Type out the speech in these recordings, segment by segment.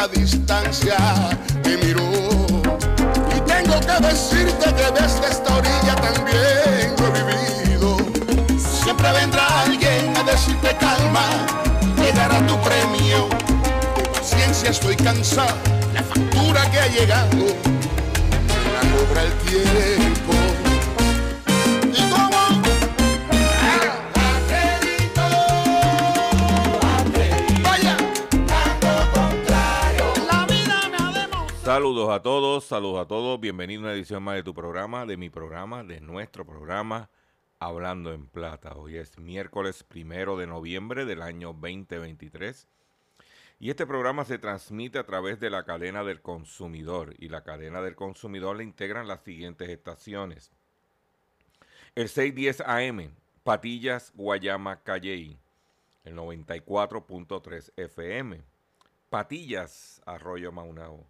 La distancia te miró. Y tengo que decirte que desde esta orilla también lo he vivido. Siempre vendrá alguien a decirte calma, llegará tu premio. De paciencia estoy cansado, la factura que ha llegado, la cobra el tiempo. Saludos a todos, saludos a todos. Bienvenido a una edición más de tu programa, de mi programa, de nuestro programa Hablando en Plata. Hoy es miércoles primero de noviembre del año 2023. Y este programa se transmite a través de la cadena del consumidor. Y la cadena del consumidor le integran las siguientes estaciones. El 610 AM, Patillas, Guayama, Calley. El 94.3 FM. Patillas, Arroyo Maunao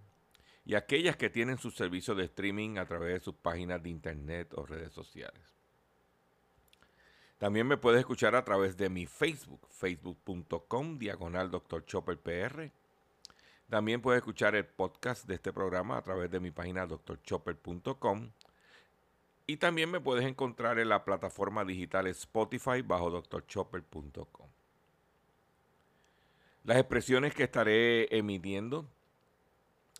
y aquellas que tienen su servicio de streaming a través de sus páginas de internet o redes sociales. También me puedes escuchar a través de mi Facebook, facebook.com, diagonal Dr. Chopper PR. También puedes escuchar el podcast de este programa a través de mi página drchopper.com. Y también me puedes encontrar en la plataforma digital Spotify bajo drchopper.com. Las expresiones que estaré emitiendo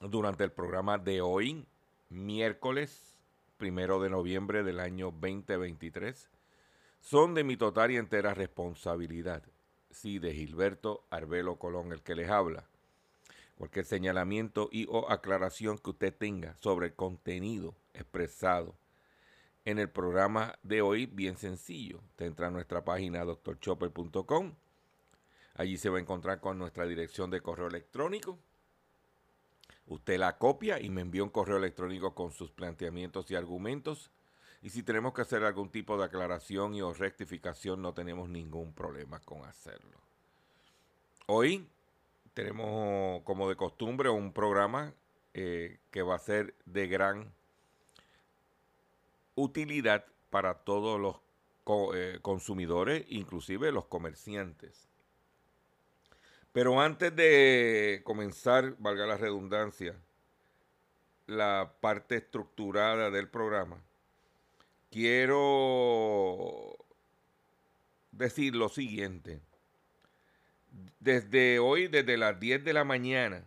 durante el programa de hoy, miércoles primero de noviembre del año 2023, son de mi total y entera responsabilidad. Sí, de Gilberto Arbelo Colón, el que les habla. Cualquier señalamiento y o aclaración que usted tenga sobre el contenido expresado en el programa de hoy, bien sencillo. Usted entra a nuestra página doctorchopper.com. Allí se va a encontrar con nuestra dirección de correo electrónico Usted la copia y me envía un correo electrónico con sus planteamientos y argumentos. Y si tenemos que hacer algún tipo de aclaración y o rectificación, no tenemos ningún problema con hacerlo. Hoy tenemos, como de costumbre, un programa eh, que va a ser de gran utilidad para todos los eh, consumidores, inclusive los comerciantes. Pero antes de comenzar, valga la redundancia, la parte estructurada del programa, quiero decir lo siguiente. Desde hoy, desde las 10 de la mañana,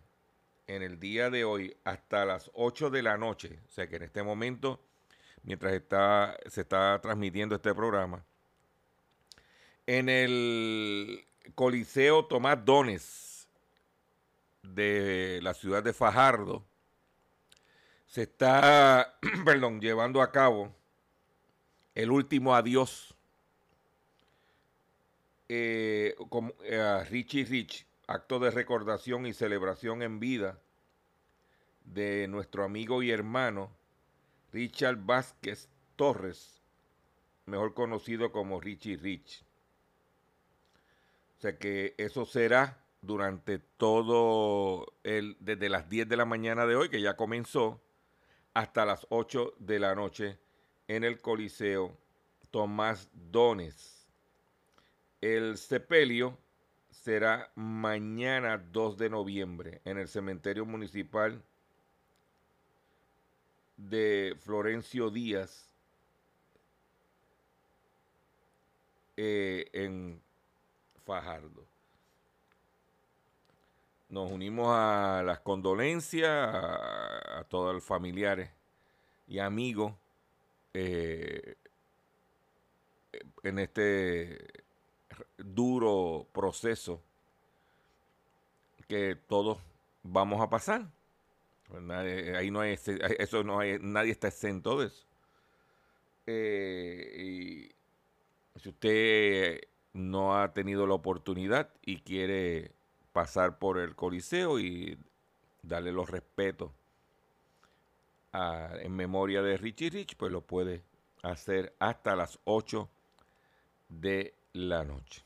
en el día de hoy, hasta las 8 de la noche, o sea que en este momento, mientras está, se está transmitiendo este programa, en el Coliseo Tomás Dones de la ciudad de Fajardo se está, perdón, llevando a cabo el último adiós eh, como, eh, Richie Rich, acto de recordación y celebración en vida de nuestro amigo y hermano Richard Vázquez Torres, mejor conocido como Richie Rich. Sea que eso será durante todo el, desde las 10 de la mañana de hoy, que ya comenzó, hasta las 8 de la noche en el Coliseo Tomás Dones. El sepelio será mañana 2 de noviembre en el cementerio municipal de Florencio Díaz eh, en Fajardo. Nos unimos a las condolencias a, todos los familiares y amigos eh, en este duro proceso que todos vamos a pasar. Pues ahí no hay, eso no hay, nadie está exento de eso. Eh, y si usted no ha tenido la oportunidad y quiere pasar por el Coliseo y darle los respetos en memoria de Richie Rich, pues lo puede hacer hasta las 8 de la noche.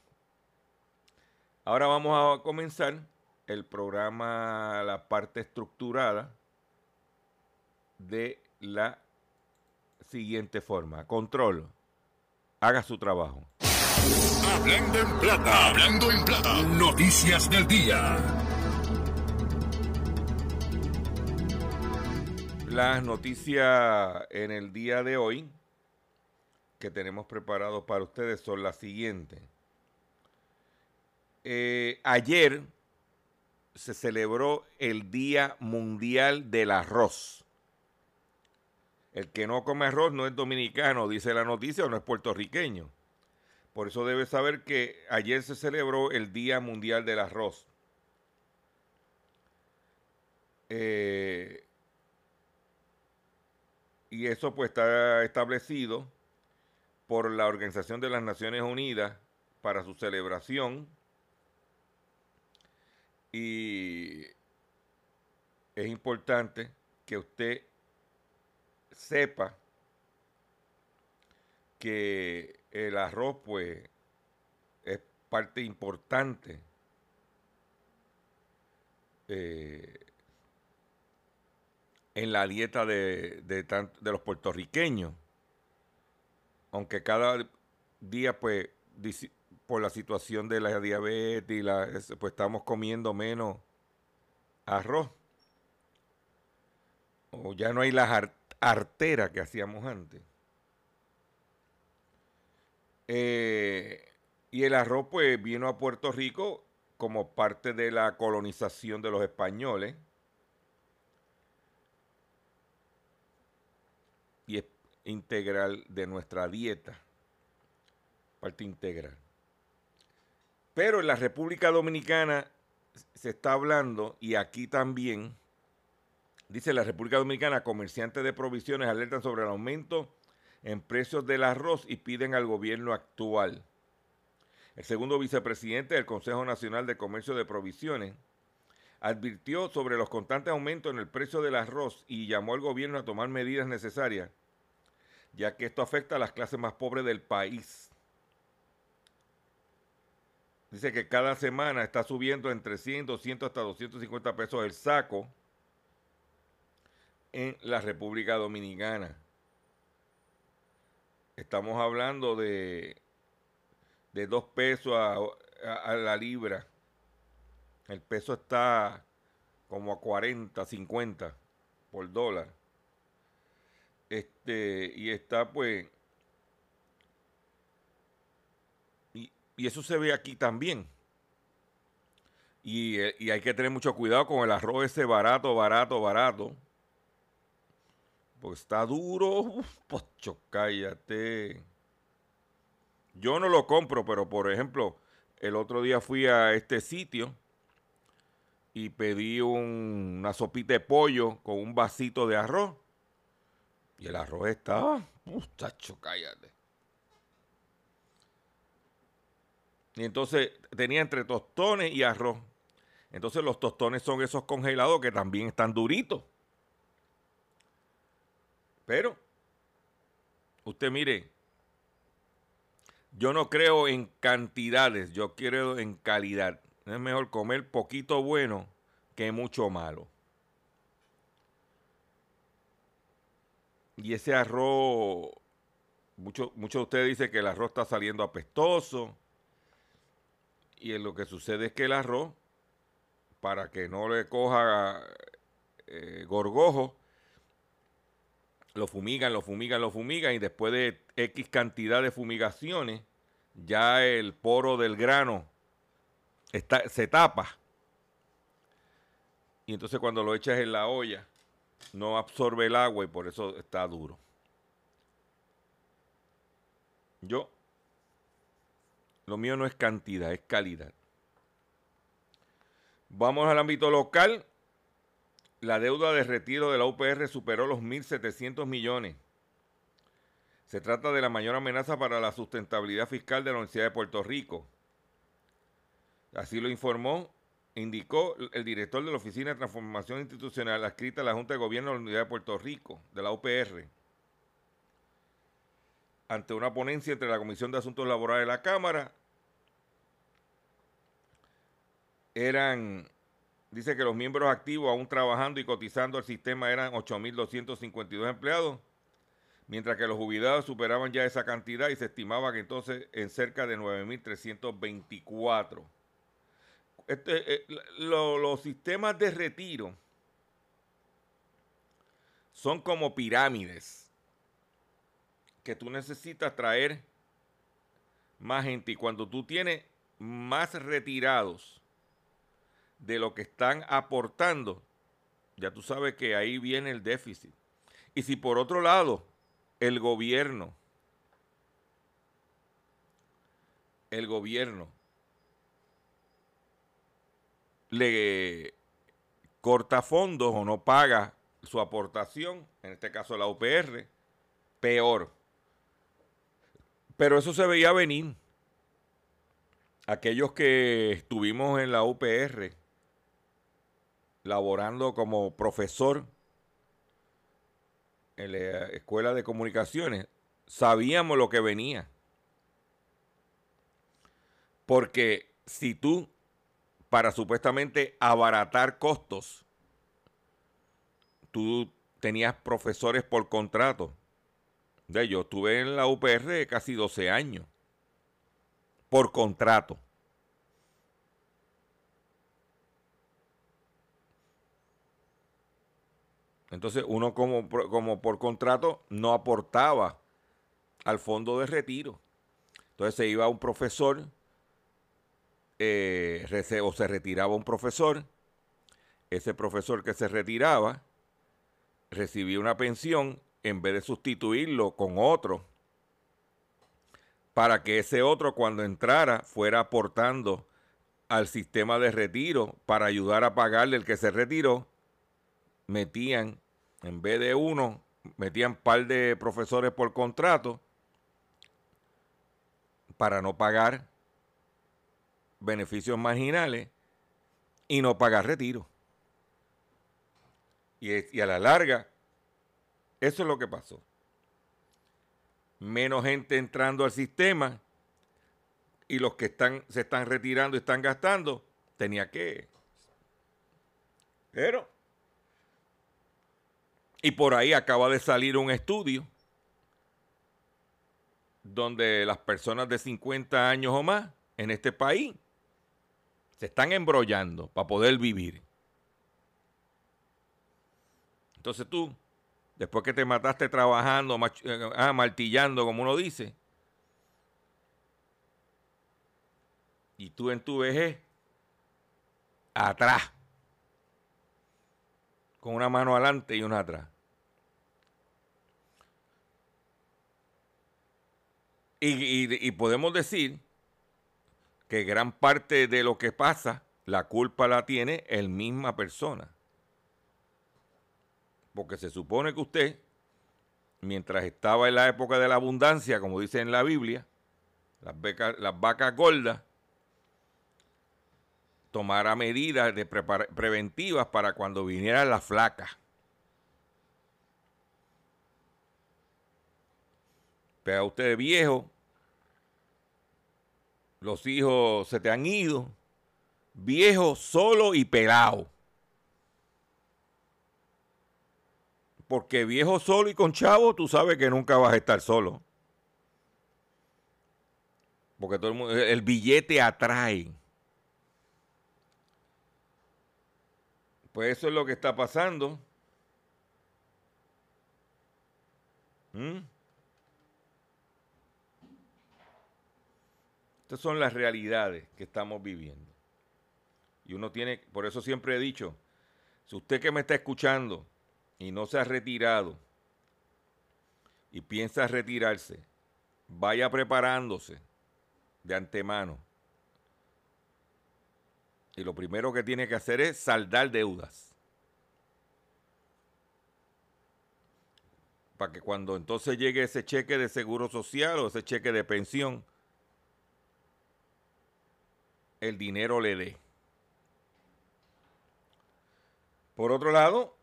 Ahora vamos a comenzar el programa, la parte estructurada de la siguiente forma. Control, haga su trabajo. Hablando en plata, hablando en plata, noticias del día. Las noticias en el día de hoy que tenemos preparados para ustedes son las siguientes. Eh, ayer se celebró el Día Mundial del Arroz. El que no come arroz no es dominicano, dice la noticia, o no es puertorriqueño. Por eso debe saber que ayer se celebró el Día Mundial del Arroz. Eh, y eso pues está establecido por la Organización de las Naciones Unidas para su celebración y es importante que usted sepa que el arroz pues es parte importante eh, en la dieta de, de, los puertorriqueños. Aunque cada día pues por la situación de la diabetes y la, pues estamos comiendo menos arroz. O ya no hay las arteras que hacíamos antes. Eh, y el arroz pues vino a Puerto Rico como parte de la colonización de los españoles. Y es integral de nuestra dieta. Parte integral. Pero en la República Dominicana se está hablando, y aquí también, dice la República Dominicana, comerciantes de provisiones alertan sobre el aumento en precios del arroz y piden al gobierno actual. El segundo vicepresidente del Consejo Nacional de Comercio de Provisiones advirtió sobre los constantes aumentos en el precio del arroz y llamó al gobierno a tomar medidas necesarias, ya que esto afecta a las clases más pobres del país. Dice que cada semana está subiendo entre 100, 200 hasta 250 pesos el saco en la República Dominicana. Estamos hablando de, de dos pesos a, la libra. El peso está como a 40, 50 por dólar. Este, y está pues. Y, eso se ve aquí también. Y, y, hay que tener mucho cuidado con el arroz ese barato, barato, barato. Pues está duro. pocho, cállate. Yo no lo compro, pero por ejemplo, el otro día fui a este sitio y pedí una sopita de pollo con un vasito de arroz. Y el arroz estaba, muchacho, cállate. Y entonces tenía entre tostones y arroz. Entonces los tostones son esos congelados que también están duritos. Pero, usted mire, yo no creo en cantidades, yo quiero en calidad. Es mejor comer poquito bueno que mucho malo. Y ese arroz, muchos mucho de ustedes dicen que el arroz está saliendo apestoso. Y lo que sucede es que el arroz, para que no le coja eh, gorgojo, lo fumigan, lo fumigan, lo fumigan y después de X cantidad de fumigaciones, ya el poro del grano está, se tapa. Y entonces cuando lo echas en la olla, no absorbe el agua y por eso está duro. Yo, lo mío no es cantidad, es calidad. Vamos al ámbito local. La deuda de retiro de la UPR superó los 1.700 millones. Se trata de la mayor amenaza para la sustentabilidad fiscal de la Universidad de Puerto Rico. Así lo informó, indicó el director de la Oficina de Transformación Institucional adscrita a la Junta de Gobierno de la Universidad de Puerto Rico, de la UPR, ante una ponencia entre la Comisión de Asuntos Laborales de la Cámara. Eran, dice que los miembros activos aún trabajando y cotizando al sistema eran 8.252 empleados mientras que los jubilados superaban ya esa cantidad y se estimaba que entonces en cerca de 9.324. Este, eh, los sistemas de retiro son como pirámides que tú necesitas traer más gente y cuando tú tienes más retirados de lo que están aportando, ya tú sabes que ahí viene el déficit. Y si por otro lado el gobierno, el gobierno le corta fondos o no paga su aportación, en este caso la UPR, peor. Pero eso se veía venir. Aquellos que estuvimos en la UPR laborando como profesor en la escuela de comunicaciones, sabíamos lo que venía. Porque si tú, para supuestamente abaratar costos, tú tenías profesores por contrato. De yo estuve en la UPR casi 12 años. Por contrato. Entonces uno como, como por contrato no aportaba al fondo de retiro. Entonces se iba un profesor eh, o se retiraba un profesor. Ese profesor que se retiraba recibía una pensión en vez de sustituirlo con otro para que ese otro cuando entrara fuera aportando al sistema de retiro para ayudar a pagarle el que se retiró metían, en vez de uno, metían par de profesores por contrato para no pagar beneficios marginales y no pagar retiro. Y, a la larga, eso es lo que pasó. Menos gente entrando al sistema y los que están, se están retirando y están gastando, tenía que. Pero y por ahí acaba de salir un estudio donde las personas de 50 años o más en este país se están embrollando para poder vivir. Entonces tú, después que te mataste trabajando, eh, ah, martillando, como uno dice, y tú en tu vejez, atrás, con una mano adelante y una atrás. Y, podemos decir que gran parte de lo que pasa, la culpa la tiene el misma persona. Porque se supone que usted, mientras estaba en la época de la abundancia, como dice en la Biblia, las, las vacas gordas, tomara medidas de preventivas para cuando viniera la flaca. Pero a usted viejo, los hijos se te han ido, viejo, solo y pelado. Porque viejo solo y con chavo, tú sabes que nunca vas a estar solo. Porque todo el, el billete atrae. Pues eso es lo que está pasando. ¿Mm? Estas son las realidades que estamos viviendo. Y uno tiene, por eso siempre he dicho, si usted que me está escuchando y no se ha retirado y piensa retirarse, vaya preparándose de antemano. Y lo primero que tiene que hacer es saldar deudas. Para que cuando entonces llegue ese cheque de seguro social o ese cheque de pensión, el dinero le dé. Por otro lado,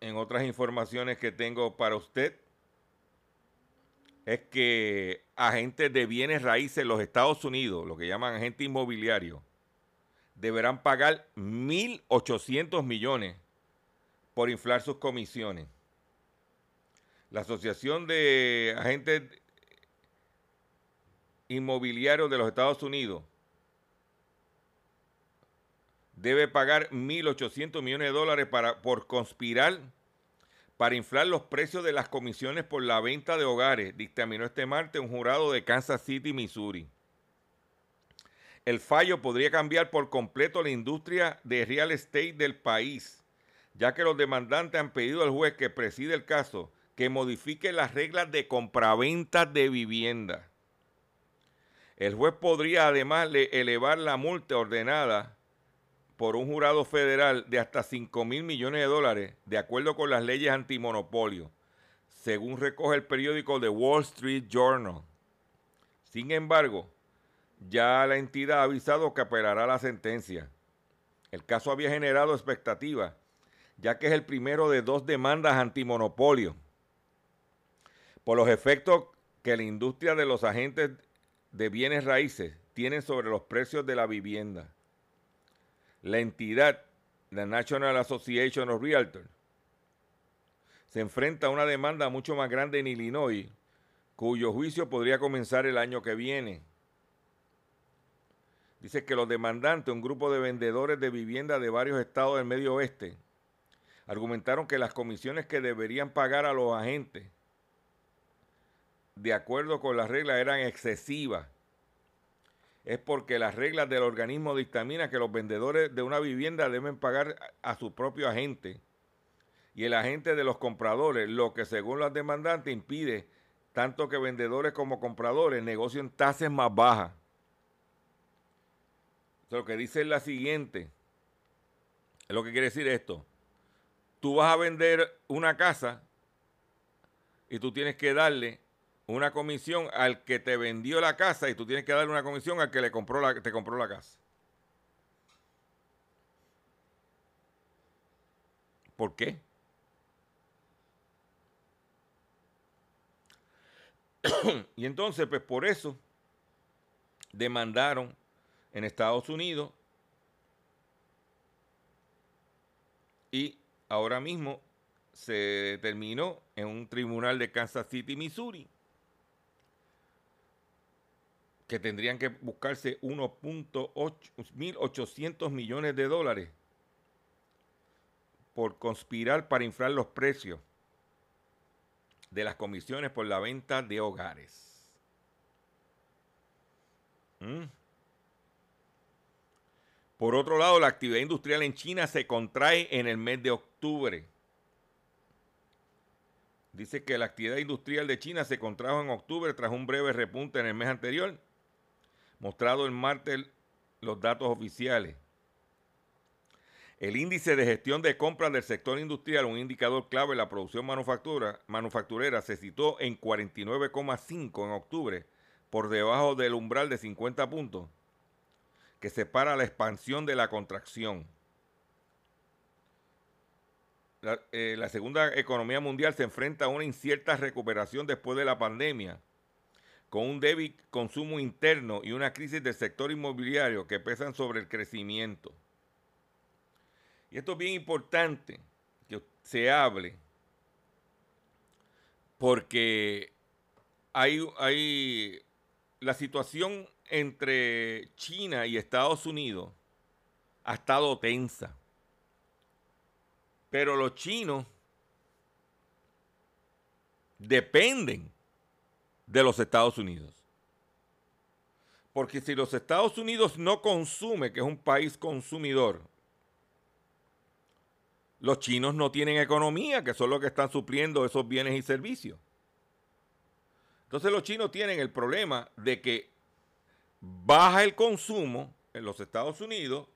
en otras informaciones que tengo para usted, es que agentes de bienes raíces en los Estados Unidos, lo que llaman agentes inmobiliarios, deberán pagar 1.800 millones por inflar sus comisiones. La Asociación de Agentes Inmobiliarios de los Estados Unidos debe pagar 1.800 millones de dólares para, por conspirar para inflar los precios de las comisiones por la venta de hogares, dictaminó este martes un jurado de Kansas City, Missouri. El fallo podría cambiar por completo la industria de real estate del país, ya que los demandantes han pedido al juez que preside el caso que modifique las reglas de compraventa de vivienda. El juez podría además elevar la multa ordenada por un jurado federal de hasta 5 mil millones de dólares, de acuerdo con las leyes antimonopolio, según recoge el periódico The Wall Street Journal. Sin embargo, ya la entidad ha avisado que apelará la sentencia. El caso había generado expectativas, ya que es el primero de dos demandas antimonopolio, por los efectos que la industria de los agentes de bienes raíces tienen sobre los precios de la vivienda la entidad, la National Association of Realtors, se enfrenta a una demanda mucho más grande en Illinois, cuyo juicio podría comenzar el año que viene. Dice que los demandantes, un grupo de vendedores de vivienda de varios estados del medio oeste, argumentaron que las comisiones que deberían pagar a los agentes, de acuerdo con las reglas, eran excesivas es porque las reglas del organismo dictaminan que los vendedores de una vivienda deben pagar a su propio agente y el agente de los compradores, lo que según los demandantes impide tanto que vendedores como compradores negocien tasas más bajas. Lo que dice es la siguiente. Es lo que quiere decir esto. Tú vas a vender una casa y tú tienes que darle una comisión al que te vendió la casa y tú tienes que darle una comisión al que le compró la, te compró la casa. ¿Por qué? y entonces, pues por eso demandaron en Estados Unidos y ahora mismo se determinó en un tribunal de Kansas City, Missouri, que tendrían que buscarse 1.800 millones de dólares por conspirar para inflar los precios de las comisiones por la venta de hogares. ¿Mm? Por otro lado, la actividad industrial en China se contrae en el mes de octubre. Dice que la actividad industrial de China se contrajo en octubre tras un breve repunte en el mes anterior mostrado el martes los datos oficiales. El índice de gestión de compras del sector industrial, un indicador clave de la producción manufacturera, se citó en 49,5 en octubre, por debajo del umbral de 50 puntos, que separa la expansión de la contracción. La, eh, la, segunda economía mundial se enfrenta a una incierta recuperación después de la pandemia, con un débil consumo interno y una crisis del sector inmobiliario que pesan sobre el crecimiento. Y esto es bien importante que se hable, porque hay, hay la situación entre China y Estados Unidos ha estado tensa. Pero los chinos dependen de los Estados Unidos. Porque si los Estados Unidos no consume, que es un país consumidor, los chinos no tienen economía, que son los que están supliendo esos bienes y servicios. Entonces los chinos tienen el problema de que baja el consumo en los Estados Unidos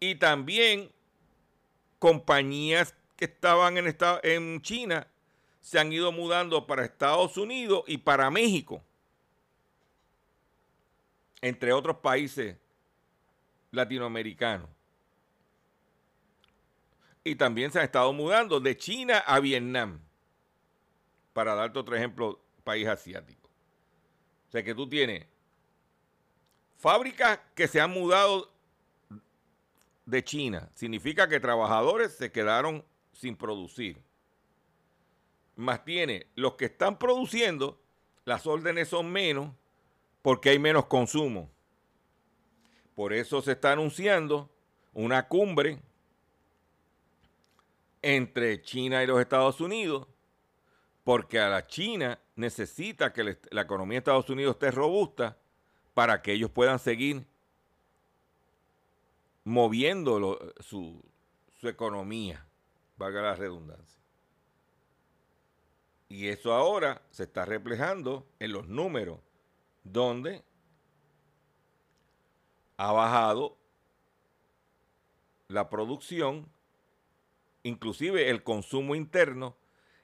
y también compañías que estaban en, China se han ido mudando para Estados Unidos y para México, entre otros países latinoamericanos. Y también se han estado mudando de China a Vietnam, para darte otro ejemplo, país asiático. O sea que tú tienes fábricas que se han mudado de China. Significa que trabajadores se quedaron sin producir. Más tiene los que están produciendo, las órdenes son menos porque hay menos consumo. Por eso se está anunciando una cumbre entre China y los Estados Unidos, porque a la China necesita que la economía de Estados Unidos esté robusta para que ellos puedan seguir moviendo su, economía, valga la redundancia. Y eso ahora se está reflejando en los números, donde ha bajado la producción, inclusive el consumo interno,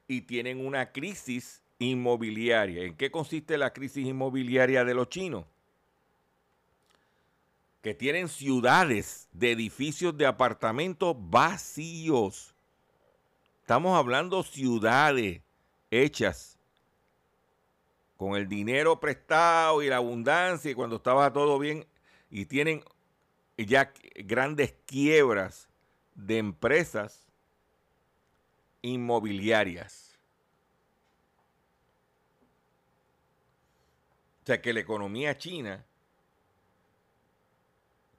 y tienen una crisis inmobiliaria. ¿En qué consiste la crisis inmobiliaria de los chinos? Que tienen ciudades de edificios de apartamentos vacíos. Estamos hablando ciudades hechas con el dinero prestado y la abundancia y cuando estaba todo bien y tienen ya grandes quiebras de empresas inmobiliarias. O sea que la economía china,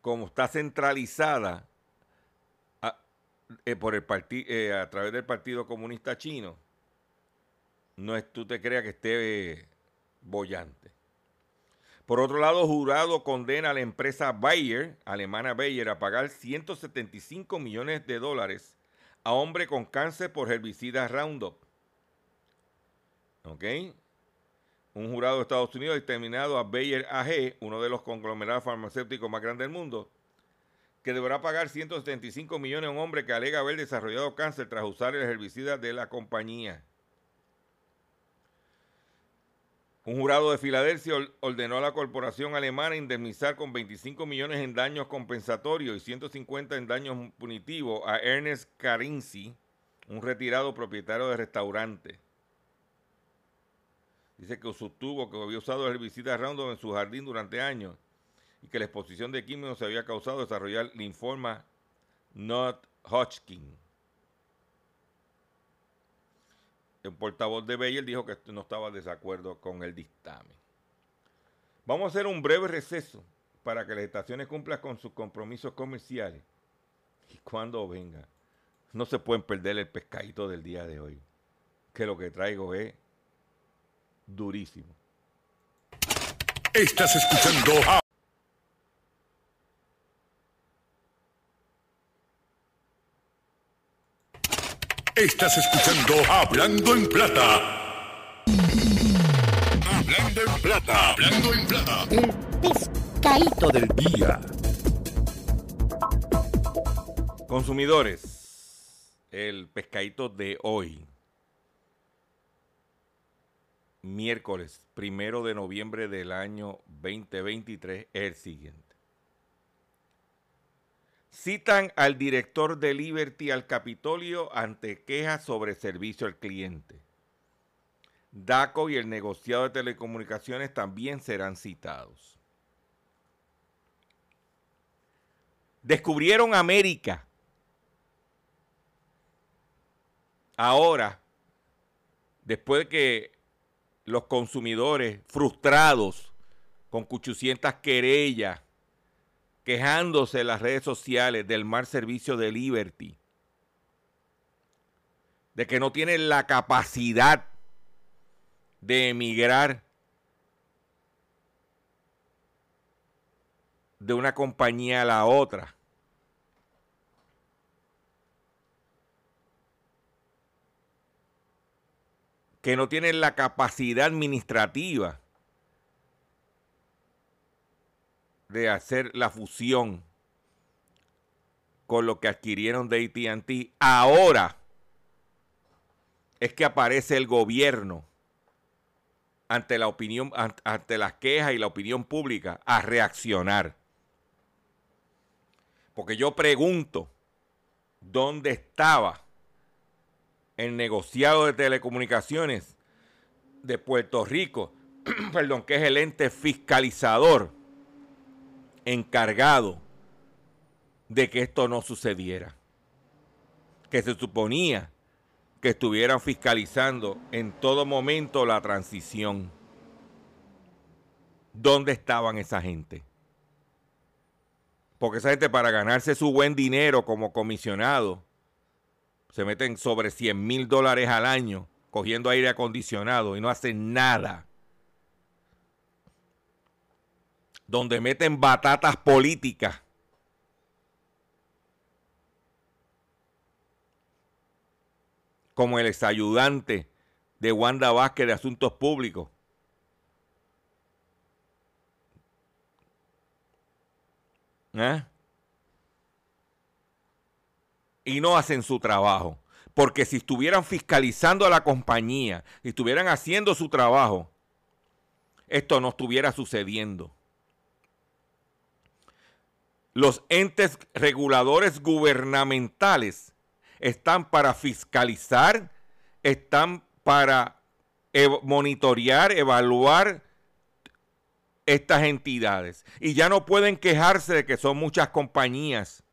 como está centralizada a, eh, por el eh, a través del Partido Comunista Chino, no es tú te creas que esté eh, bollante. Por otro lado, jurado condena a la empresa Bayer, alemana Bayer, a pagar 175 millones de dólares a hombre con cáncer por herbicida Roundup. ¿Ok? Un jurado de Estados Unidos ha determinado a Bayer AG, uno de los conglomerados farmacéuticos más grandes del mundo, que deberá pagar 175 millones a un hombre que alega haber desarrollado cáncer tras usar el herbicida de la compañía. Un jurado de Filadelfia ordenó a la corporación alemana indemnizar con 25 millones en daños compensatorios y 150 en daños punitivos a Ernest Carinci, un retirado propietario de restaurante. Dice que sostuvo que había usado herbicida Roundup en su jardín durante años y que la exposición de químicos se había causado desarrollar linfoma not Hodgkin. El portavoz de Bayer dijo que no estaba de desacuerdo con el dictamen. Vamos a hacer un breve receso para que las estaciones cumplan con sus compromisos comerciales. Y cuando venga, no se pueden perder el pescadito del día de hoy, que lo que traigo es durísimo. Estás escuchando Estás escuchando Hablando en Plata. Hablando en Plata. Hablando en Plata. El pescadito del día. Consumidores, el pescadito de hoy. Miércoles primero de noviembre del año 2023 es el siguiente. Citan al director de Liberty al Capitolio ante quejas sobre servicio al cliente. DACO y el negociado de telecomunicaciones también serán citados. Descubrieron América. Ahora, después de que los consumidores frustrados con 800 querellas, quejándose en las redes sociales del mal servicio de Liberty, de que no tienen la capacidad de emigrar de una compañía a la otra. Que no tienen la capacidad administrativa de hacer la fusión con lo que adquirieron de ATT, ahora es que aparece el gobierno ante la opinión, ante las quejas y la opinión pública a reaccionar. Porque yo pregunto, ¿dónde estaba el negociado de telecomunicaciones de Puerto Rico? perdón, que es el ente fiscalizador encargado de que esto no sucediera. Que se suponía que estuvieran fiscalizando en todo momento la transición. ¿Dónde estaban esa gente? Porque esa gente para ganarse su buen dinero como comisionado, se meten sobre 100 mil dólares al año cogiendo aire acondicionado y no hacen nada. Donde meten batatas políticas como el exayudante de Wanda Vázquez de Asuntos Públicos. ¿Eh? Y no hacen su trabajo. Porque si estuvieran fiscalizando a la compañía, si estuvieran haciendo su trabajo, esto no estuviera sucediendo. Los entes reguladores gubernamentales están para fiscalizar, están para monitorear, evaluar estas entidades. Y ya no pueden quejarse de que son muchas compañías,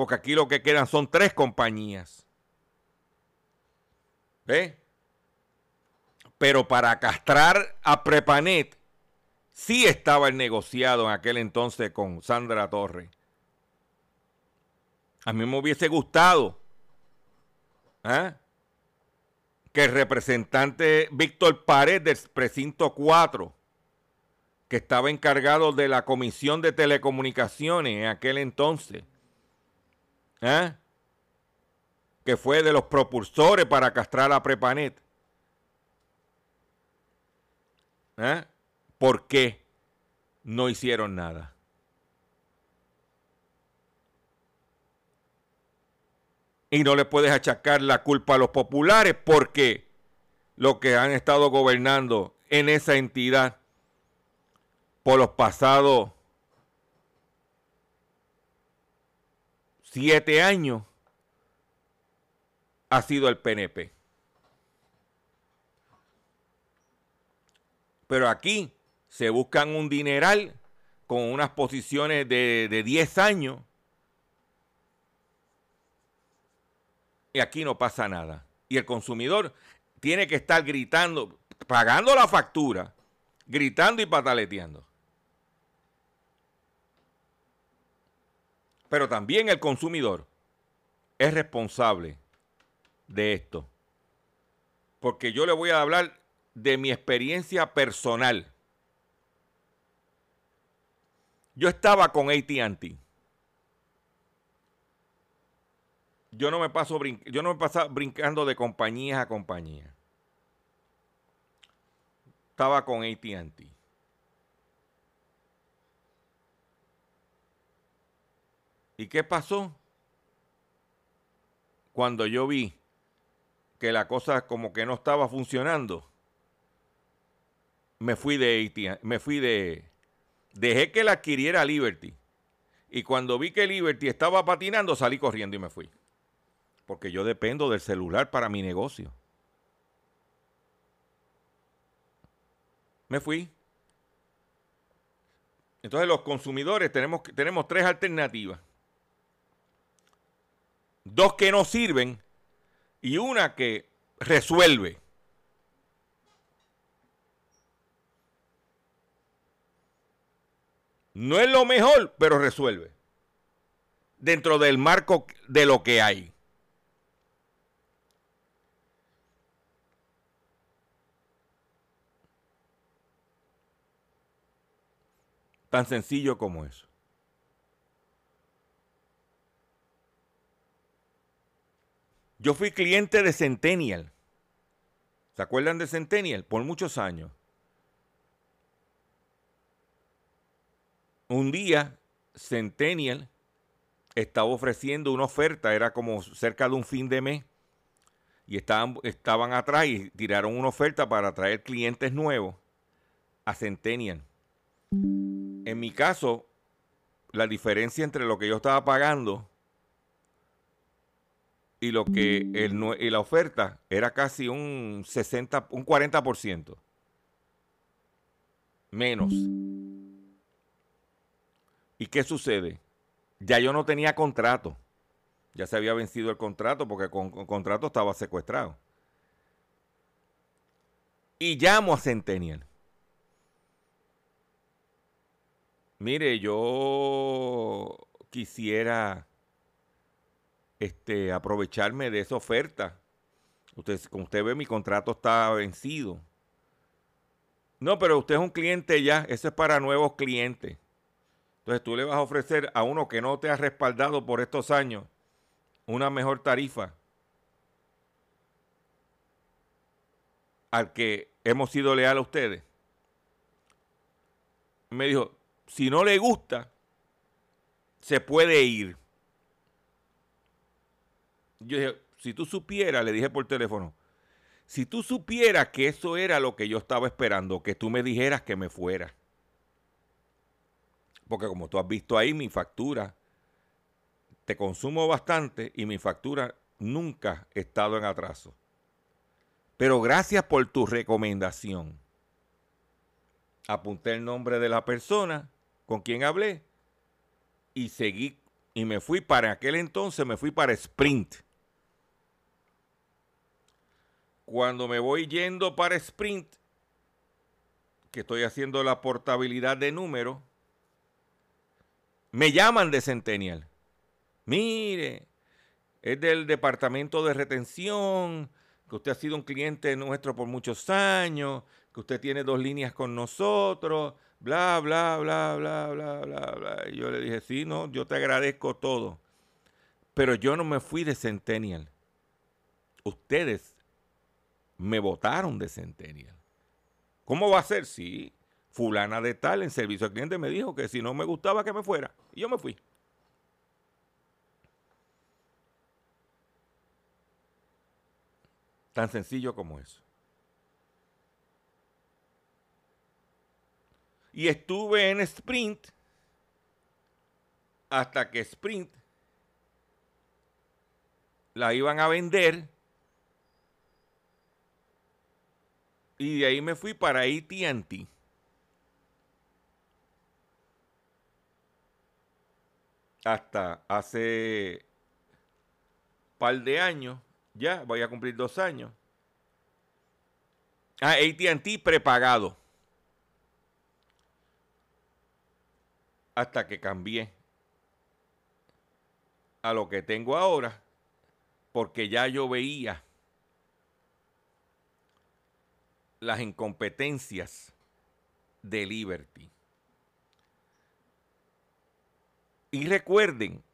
porque aquí lo que quedan son tres compañías. ¿Ve? Pero para castrar a Prepanet, sí estaba el negociado en aquel entonces con Sandra Torres. A mí me hubiese gustado ¿ah? que el representante Víctor Pared del precinto 4, que estaba encargado de la Comisión de Telecomunicaciones en aquel entonces, ¿ah? que fue de los propulsores para castrar a Prepanet. ¿Ah? ¿Por qué no hicieron nada? y no le puedes achacar la culpa a los populares porque los que han estado gobernando en esa entidad por los pasados siete años ha sido el PNP. Pero aquí se buscan un dineral con unas posiciones de, de 10 años y aquí no pasa nada. Y el consumidor tiene que estar gritando, pagando la factura, gritando y pataleteando. Pero también el consumidor es responsable de esto. Porque yo le voy a hablar de mi experiencia personal. Yo estaba con ATT. yo no me paso yo no me paso brincando de compañía a compañía. Estaba con AT&T. ¿Y qué pasó? Cuando yo vi que la cosa como que no estaba funcionando, me fui de me fui de... Dejé que la adquiriera Liberty. Y cuando vi que Liberty estaba patinando, salí corriendo y me fui. Porque yo dependo del celular para mi negocio. Me fui. Entonces los consumidores tenemos, tenemos tres alternativas. Dos que no sirven y una que resuelve. No es lo mejor, pero resuelve. Dentro del marco de lo que hay. Tan sencillo como eso. Yo fui cliente de Centennial. ¿Se acuerdan de Centennial? Por muchos años. Un día, Centennial estaba ofreciendo una oferta, era como cerca de un fin de mes, y estaban, estaban atrás y tiraron una oferta para traer clientes nuevos a Centennial. En mi caso, la diferencia entre lo que yo estaba pagando y lo que el, y la oferta era casi un 60, un 40% menos. ¿Y qué sucede? Ya yo no tenía contrato. Ya se había vencido el contrato porque con, con contrato estaba secuestrado. Y llamo a Centennial. Mire, yo quisiera este, aprovecharme de esa oferta. Usted, como usted ve, mi contrato está vencido. No, pero usted es un cliente ya, eso es para nuevos clientes. Entonces tú le vas a ofrecer a uno que no te ha respaldado por estos años una mejor tarifa al que hemos sido leal a ustedes. Me dijo, si no le gusta, se puede ir. Yo dije, si tú supieras, le dije por teléfono, si tú supieras que eso era lo que yo estaba esperando, que tú me dijeras que me fuera. Porque como tú has visto ahí, mi factura, te consumo bastante y mi factura nunca ha estado en atraso. Pero gracias por tu recomendación. Apunté el nombre de la persona con quien hablé y seguí y me fui para aquel entonces, me fui para Sprint. Cuando me voy yendo para Sprint, que estoy haciendo la portabilidad de números, me llaman de Centennial. Mire, es del departamento de retención, que usted ha sido un cliente nuestro por muchos años, que usted tiene dos líneas con nosotros, bla, bla, bla, bla, bla, bla, bla. Y yo le dije, sí, no, yo te agradezco todo. Pero yo no me fui de Centennial. Ustedes me votaron de Centennial. ¿Cómo va a ser? Sí, fulana de tal en servicio al cliente me dijo que si no me gustaba que me fuera. Y yo me fui. Tan sencillo como eso. Y estuve en Sprint hasta que Sprint la iban a vender. Y de ahí me fui para ATT. hasta hace par de años, ya voy a cumplir dos años. Ah, ATT prepagado. Hasta que cambié a lo que tengo ahora, porque ya yo veía las incompetencias de Liberty. Y recuerden,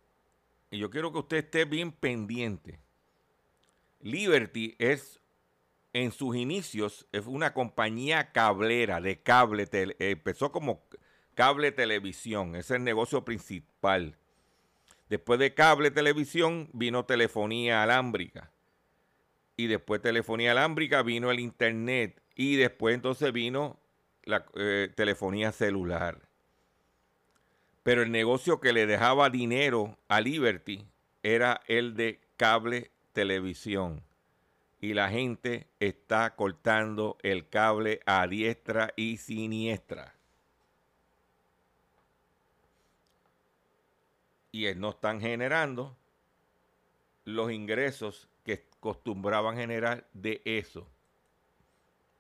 y yo quiero que usted esté bien pendiente, Liberty es en sus inicios es una compañía cablera de cable, empezó como cable televisión, es el negocio principal. Después de cable televisión vino telefonía alámbrica. Y después telefonía alámbrica vino el internet. Y después entonces vino la eh, telefonía celular. Pero el negocio que le dejaba dinero a Liberty era el de cable televisión. Y la gente está cortando el cable a diestra y siniestra. Y no están generando los ingresos que acostumbraban generar de eso.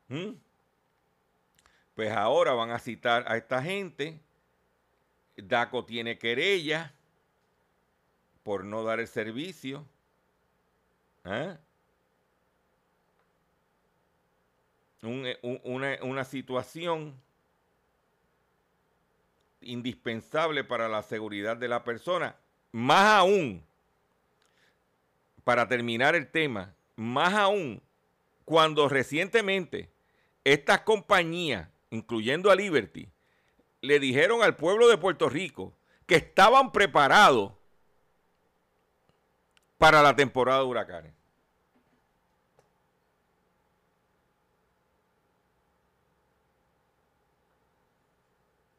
¿Mm? Pues ahora van a citar a esta gente. DACO tiene querella por no dar el servicio. ¿Ah? Eh, una, una situación indispensable para la seguridad de la persona. Más aún, para terminar el tema, más aún cuando recientemente estas compañías, incluyendo a Liberty, le dijeron al pueblo de Puerto Rico que estaban preparados para la temporada de huracanes.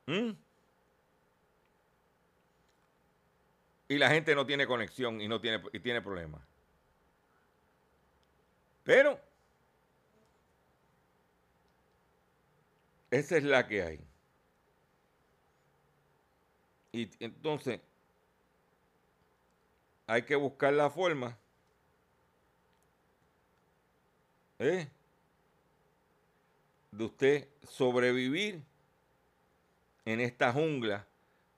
¿Mm? Y la gente no tiene conexión y no tiene, y tiene problemas. Pero esa es la que hay. Y entonces hay que buscar la forma ¿eh? de usted sobrevivir en esta jungla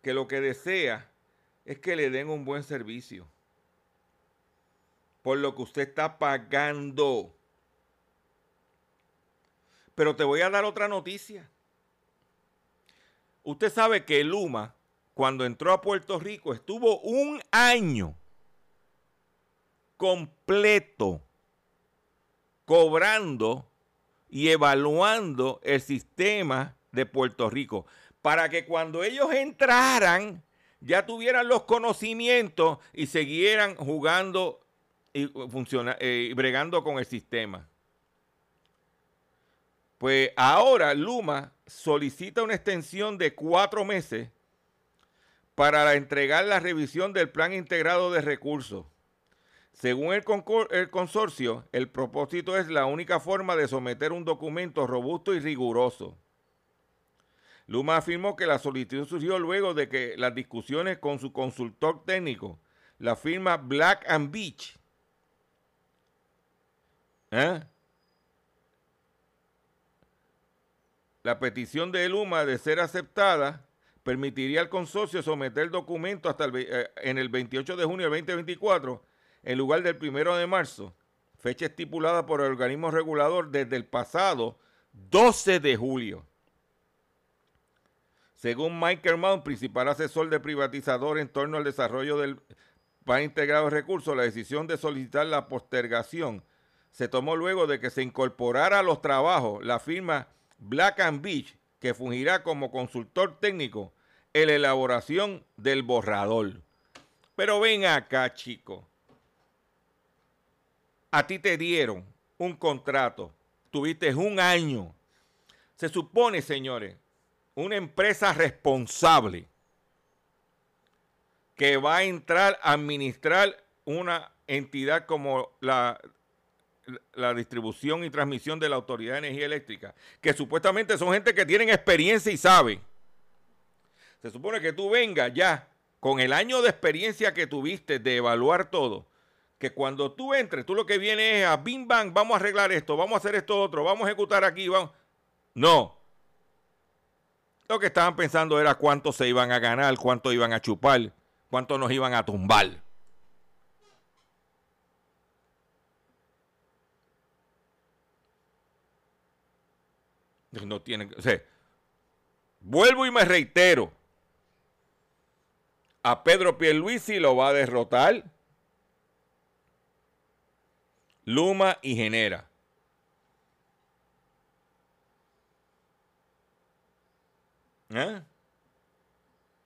que lo que desea es que le den un buen servicio por lo que usted está pagando. Pero te voy a dar otra noticia. Usted sabe que Luma, cuando entró a Puerto Rico, estuvo un año completo cobrando y evaluando el sistema de Puerto Rico para que cuando ellos entraran ya tuvieran los conocimientos y siguieran jugando funciona, eh, bregando con el sistema. Pues ahora Luma solicita una extensión de cuatro meses para entregar la revisión del plan integrado de recursos. Según el, el, consorcio, el propósito es la única forma de someter un documento robusto y riguroso. Luma afirmó que la solicitud surgió luego de que las discusiones con su consultor técnico, la firma Black and Beach, ¿eh? la petición de Luma de ser aceptada permitiría al consorcio someter el documento hasta el, eh, en el 28 de junio de 2024 en lugar del primero de marzo, fecha estipulada por el organismo regulador desde el pasado 12 de julio. Según Michael Mount, principal asesor de privatizador en torno al desarrollo del plan integrado de recursos, la decisión de solicitar la postergación se tomó luego de que se incorporara a los trabajos la firma Black and Beach, que fungirá como consultor técnico en la elaboración del borrador. Pero ven acá, chicos a ti te dieron un contrato, tuviste un año. Se supone, señores, una empresa responsable que va a entrar a administrar una entidad como la, la distribución y transmisión de la Autoridad de Energía Eléctrica, que supuestamente son gente que tienen experiencia y sabe. Se supone que tú vengas ya con el año de experiencia que tuviste de evaluar todo que cuando tú entres, tú lo que viene es a bim bang, vamos a arreglar esto, vamos a hacer esto otro, vamos a ejecutar aquí, vamos. No. Lo que estaban pensando era cuánto se iban a ganar, cuánto iban a chupar, cuánto nos iban a tumbar. No tienen, o sea, vuelvo y me reitero. A Pedro Pierluisi lo va a derrotar Luma y Genera. ¿Eh?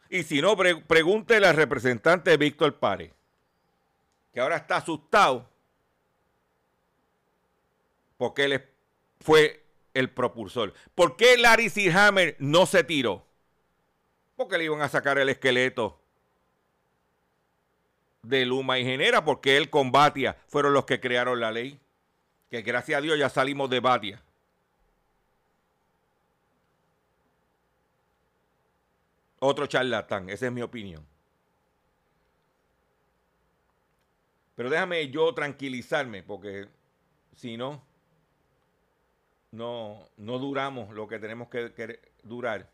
Y si no, pregúntele al representante Víctor Párez, que ahora está asustado porque él fue el propulsor. ¿Por qué Larry Hammer no se tiró? Porque le iban a sacar el esqueleto de Luma y Genera, porque él con Batia fueron los que crearon la ley. Que gracias a Dios ya salimos de Batia. Otro charlatán, esa es mi opinión. Pero déjame yo tranquilizarme, porque si no, no, no duramos lo que tenemos que, durar.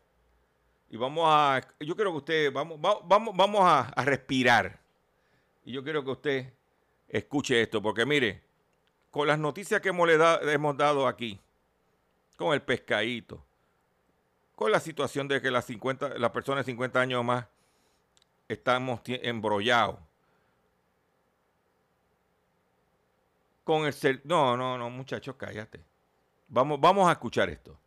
Y vamos a, yo quiero que usted, vamos, vamos, vamos a, respirar. Y yo quiero que usted escuche esto, porque mire, con las noticias que hemos, hemos dado aquí, con el pescadito, con la situación de que las, 50, las personas de 50 años más estamos embrollados. Con el ser... No, no, no, muchachos, cállate. Vamos, vamos a escuchar esto.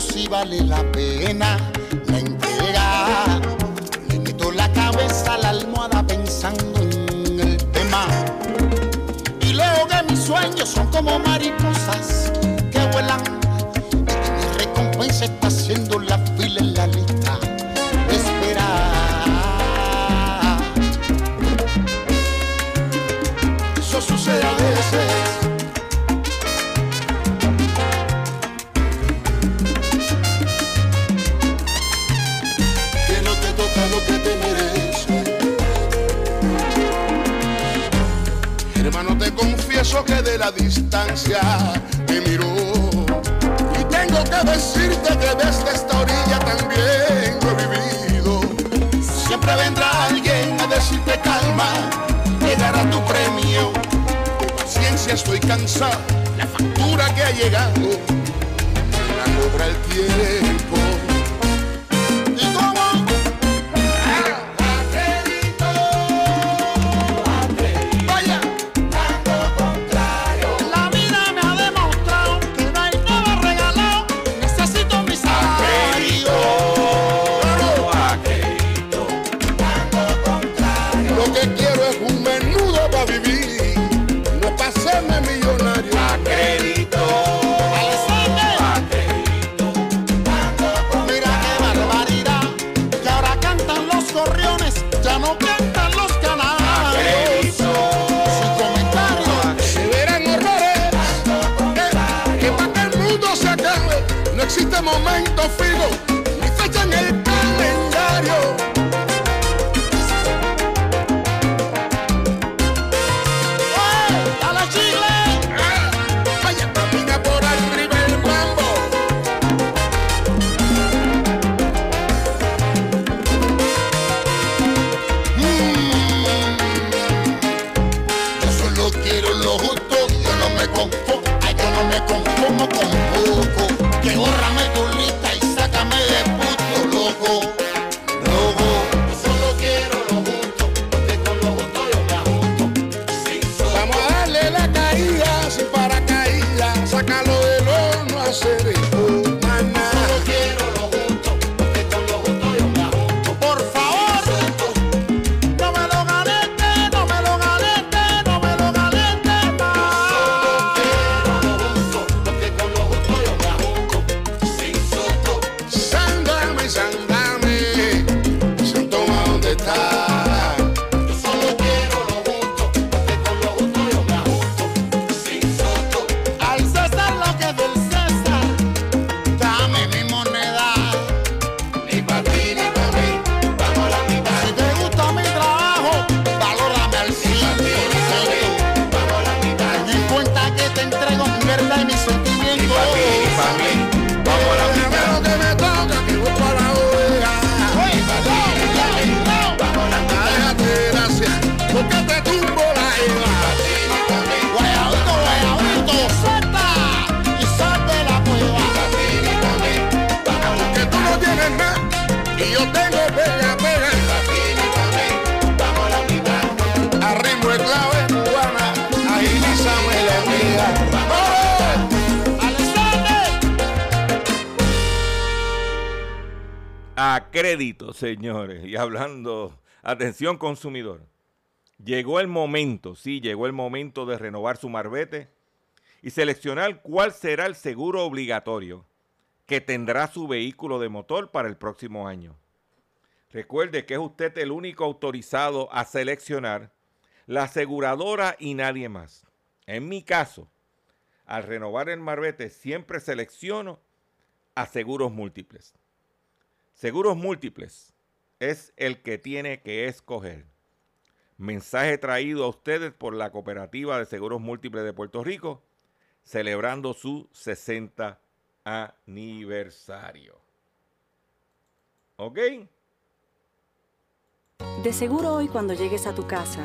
si vale la pena son como mariposas que vuelan. Y mi recompensa está en la Que de la distancia me miró. Y tengo que decirte que desde esta orilla también lo he vivido. Siempre vendrá alguien a decirte calma, llegará tu premio. De paciencia estoy cansado, la factura que ha llegado, la cobra el tiempo. Señores. Y hablando, atención consumidor. Llegó el momento, sí, llegó el momento de renovar su marbete y seleccionar cuál será el seguro obligatorio que tendrá su vehículo de motor para el próximo año. Recuerde que es usted el único autorizado a seleccionar la aseguradora y nadie más. En mi caso, al renovar el marbete siempre selecciono a seguros múltiples. Seguros múltiples es el que tiene que escoger. Mensaje traído a ustedes por la Cooperativa de Seguros Múltiples de Puerto Rico, celebrando su 60 aniversario. ¿Ok? De seguro hoy cuando llegues a tu casa,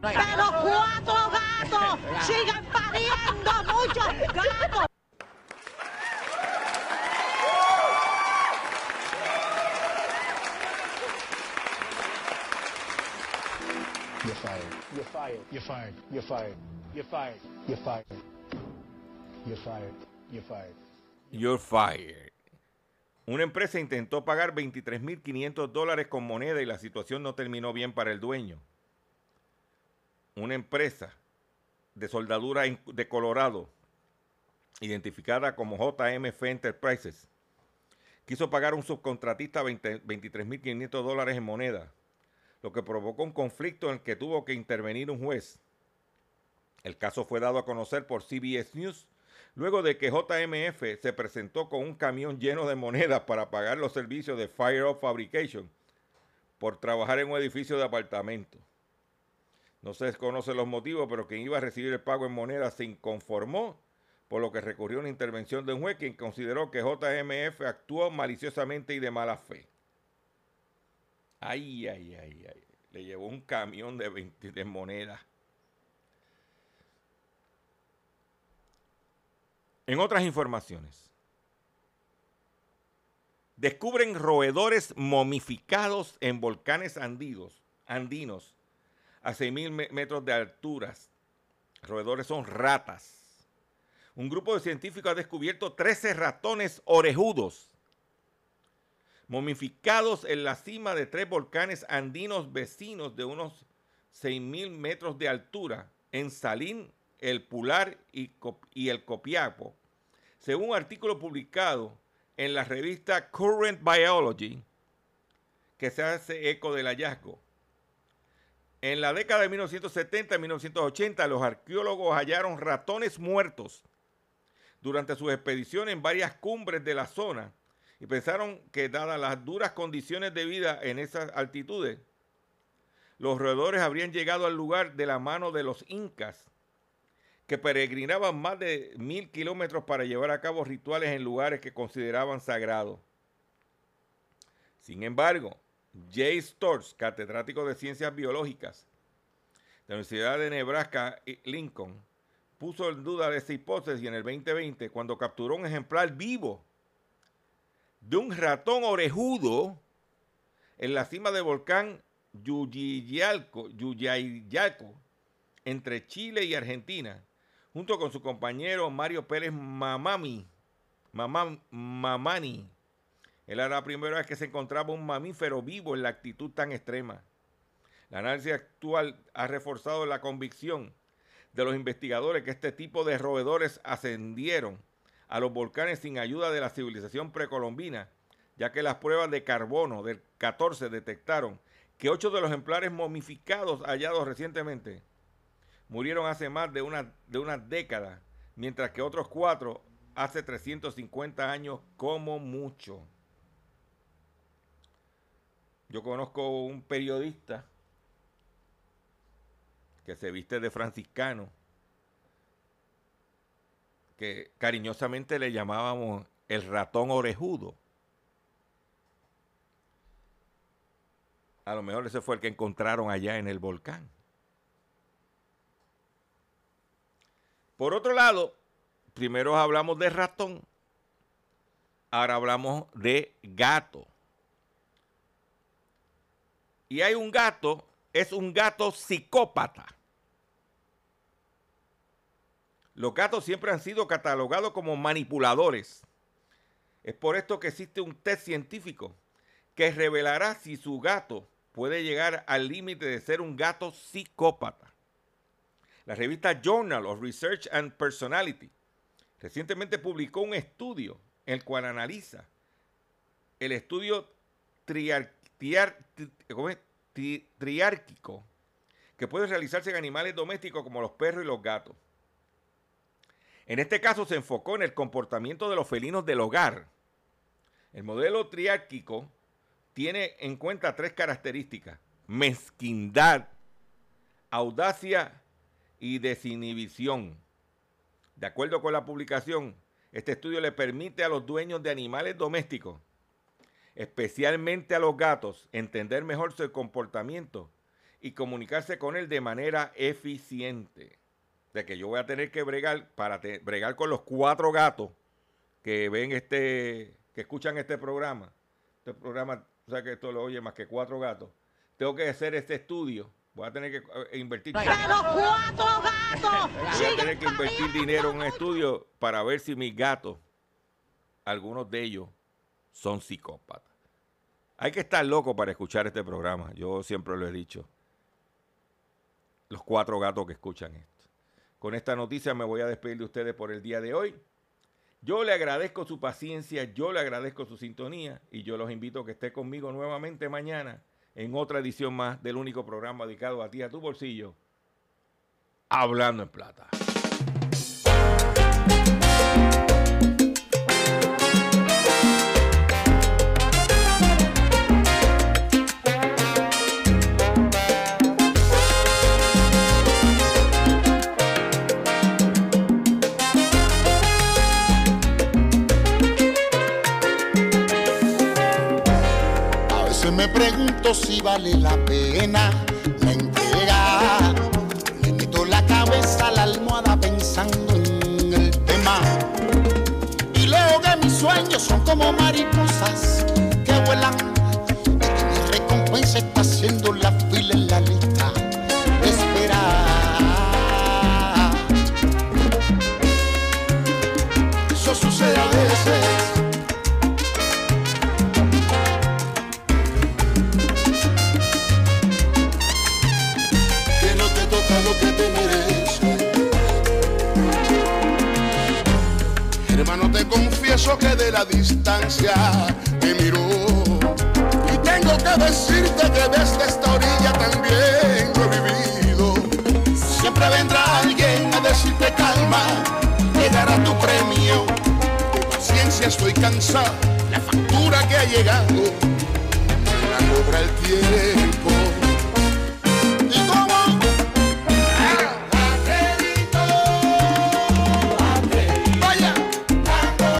¡Pero cuatro gatos! ¡Sigan pariendo muchos gatos! You're fired. You're fired. You're fired. You're fired. You're fired. You're fired. You're fired. You're fired. You're fired. Una empresa intentó pagar 23.500 dólares con moneda y la situación no terminó bien para el dueño una empresa de soldadura de Colorado, identificada como JMF Enterprises, quiso pagar a un subcontratista 23.500 dólares en moneda, lo que provocó un conflicto en el que tuvo que intervenir un juez. El caso fue dado a conocer por CBS News luego de que JMF se presentó con un camión lleno de monedas para pagar los servicios de Fire Off Fabrication por trabajar en un edificio de apartamentos. No se desconoce los motivos, pero quien iba a recibir el pago en moneda se inconformó, por lo que recurrió a una intervención de un juez quien consideró que JMF actuó maliciosamente y de mala fe. Ay, ay, ay, ay. Le llevó un camión de, 20 de monedas. En otras informaciones, descubren roedores momificados en volcanes andinos, andinos a 6.000 metros de alturas. Roedores son ratas. Un grupo de científicos ha descubierto 13 ratones orejudos momificados en la cima de tres volcanes andinos vecinos de unos 6.000 metros de altura en Salín, El Pular y, y el Copiapo, según un artículo publicado en la revista Current Biology, que se hace eco del hallazgo. En la década de 1970 y 1980, los arqueólogos hallaron ratones muertos durante sus expediciones en varias cumbres de la zona y pensaron que dadas las duras condiciones de vida en esas altitudes, los roedores habrían llegado al lugar de la mano de los incas, que peregrinaban más de mil kilómetros para llevar a cabo rituales en lugares que consideraban sagrados. Sin embargo, Jay Storrs, catedrático de Ciencias Biológicas de la Universidad de Nebraska Lincoln, puso en duda esa hipótesis en el 2020 cuando capturó un ejemplar vivo de un ratón orejudo en la cima del volcán Yuyayalco, entre Chile y Argentina, junto con su compañero Mario Pérez Mamami, Mamani, era la primera vez que se encontraba un mamífero vivo en la actitud tan extrema. El análisis actual ha reforzado la convicción de los investigadores que este tipo de roedores ascendieron a los volcanes sin ayuda de la civilización precolombina, ya que las pruebas de carbono del 14 detectaron que ocho de los ejemplares momificados hallados recientemente murieron hace más de una, de una década, mientras que otros cuatro hace 350 años como mucho. Yo conozco un periodista que se viste de franciscano, que cariñosamente le llamábamos el ratón orejudo. A lo mejor ese fue el que encontraron allá en el volcán. Por otro lado, primero hablamos de ratón, ahora hablamos de gato. Y hay un gato, es un gato psicópata. Los gatos siempre han sido catalogados como manipuladores. Es por esto que existe un test científico que revelará si su gato puede llegar al límite de ser un gato psicópata. La revista Journal of Research and Personality recientemente publicó un estudio en el cual analiza el estudio triar, triárquico que puede realizarse en animales domésticos como los perros y los gatos. En este caso se enfocó en el comportamiento de los felinos del hogar. El modelo triárquico tiene en cuenta tres características. Mezquindad, audacia y desinhibición. De acuerdo con la publicación, este estudio le permite a los dueños de animales domésticos, especialmente a los gatos, entender mejor su comportamiento y comunicarse con él de manera eficiente. De que yo voy a tener que bregar para bregar con los cuatro gatos que ven este, que escuchan este programa. Este programa, o sea que esto lo oye más que cuatro gatos. Tengo que hacer este estudio Voy a tener que eh, invertir. ¡Pero cuatro gatos! Voy a tener que invertir dinero en un estudio para ver si mis gatos, algunos de ellos, son psicópatas. Hay que estar loco para escuchar este programa. Yo siempre lo he dicho. Los cuatro gatos que escuchan esto. Con esta noticia me voy a despedir de ustedes por el día de hoy. Yo le agradezco su paciencia, yo le agradezco su sintonía y yo los invito a que esté conmigo nuevamente mañana en otra edición más del único programa dedicado a ti, a tu bolsillo, Hablando en Plata. Pregunto si vale la pena la entrega. Le meto la cabeza a la almohada pensando en el tema. Y luego que mis sueños son como mariposas que vuelan. Confieso que de la distancia te miró. Y tengo que decirte que desde esta orilla también lo he vivido. Siempre vendrá alguien a decirte calma, llegará tu premio. De paciencia estoy cansado, la factura que ha llegado, la cobra el tiempo.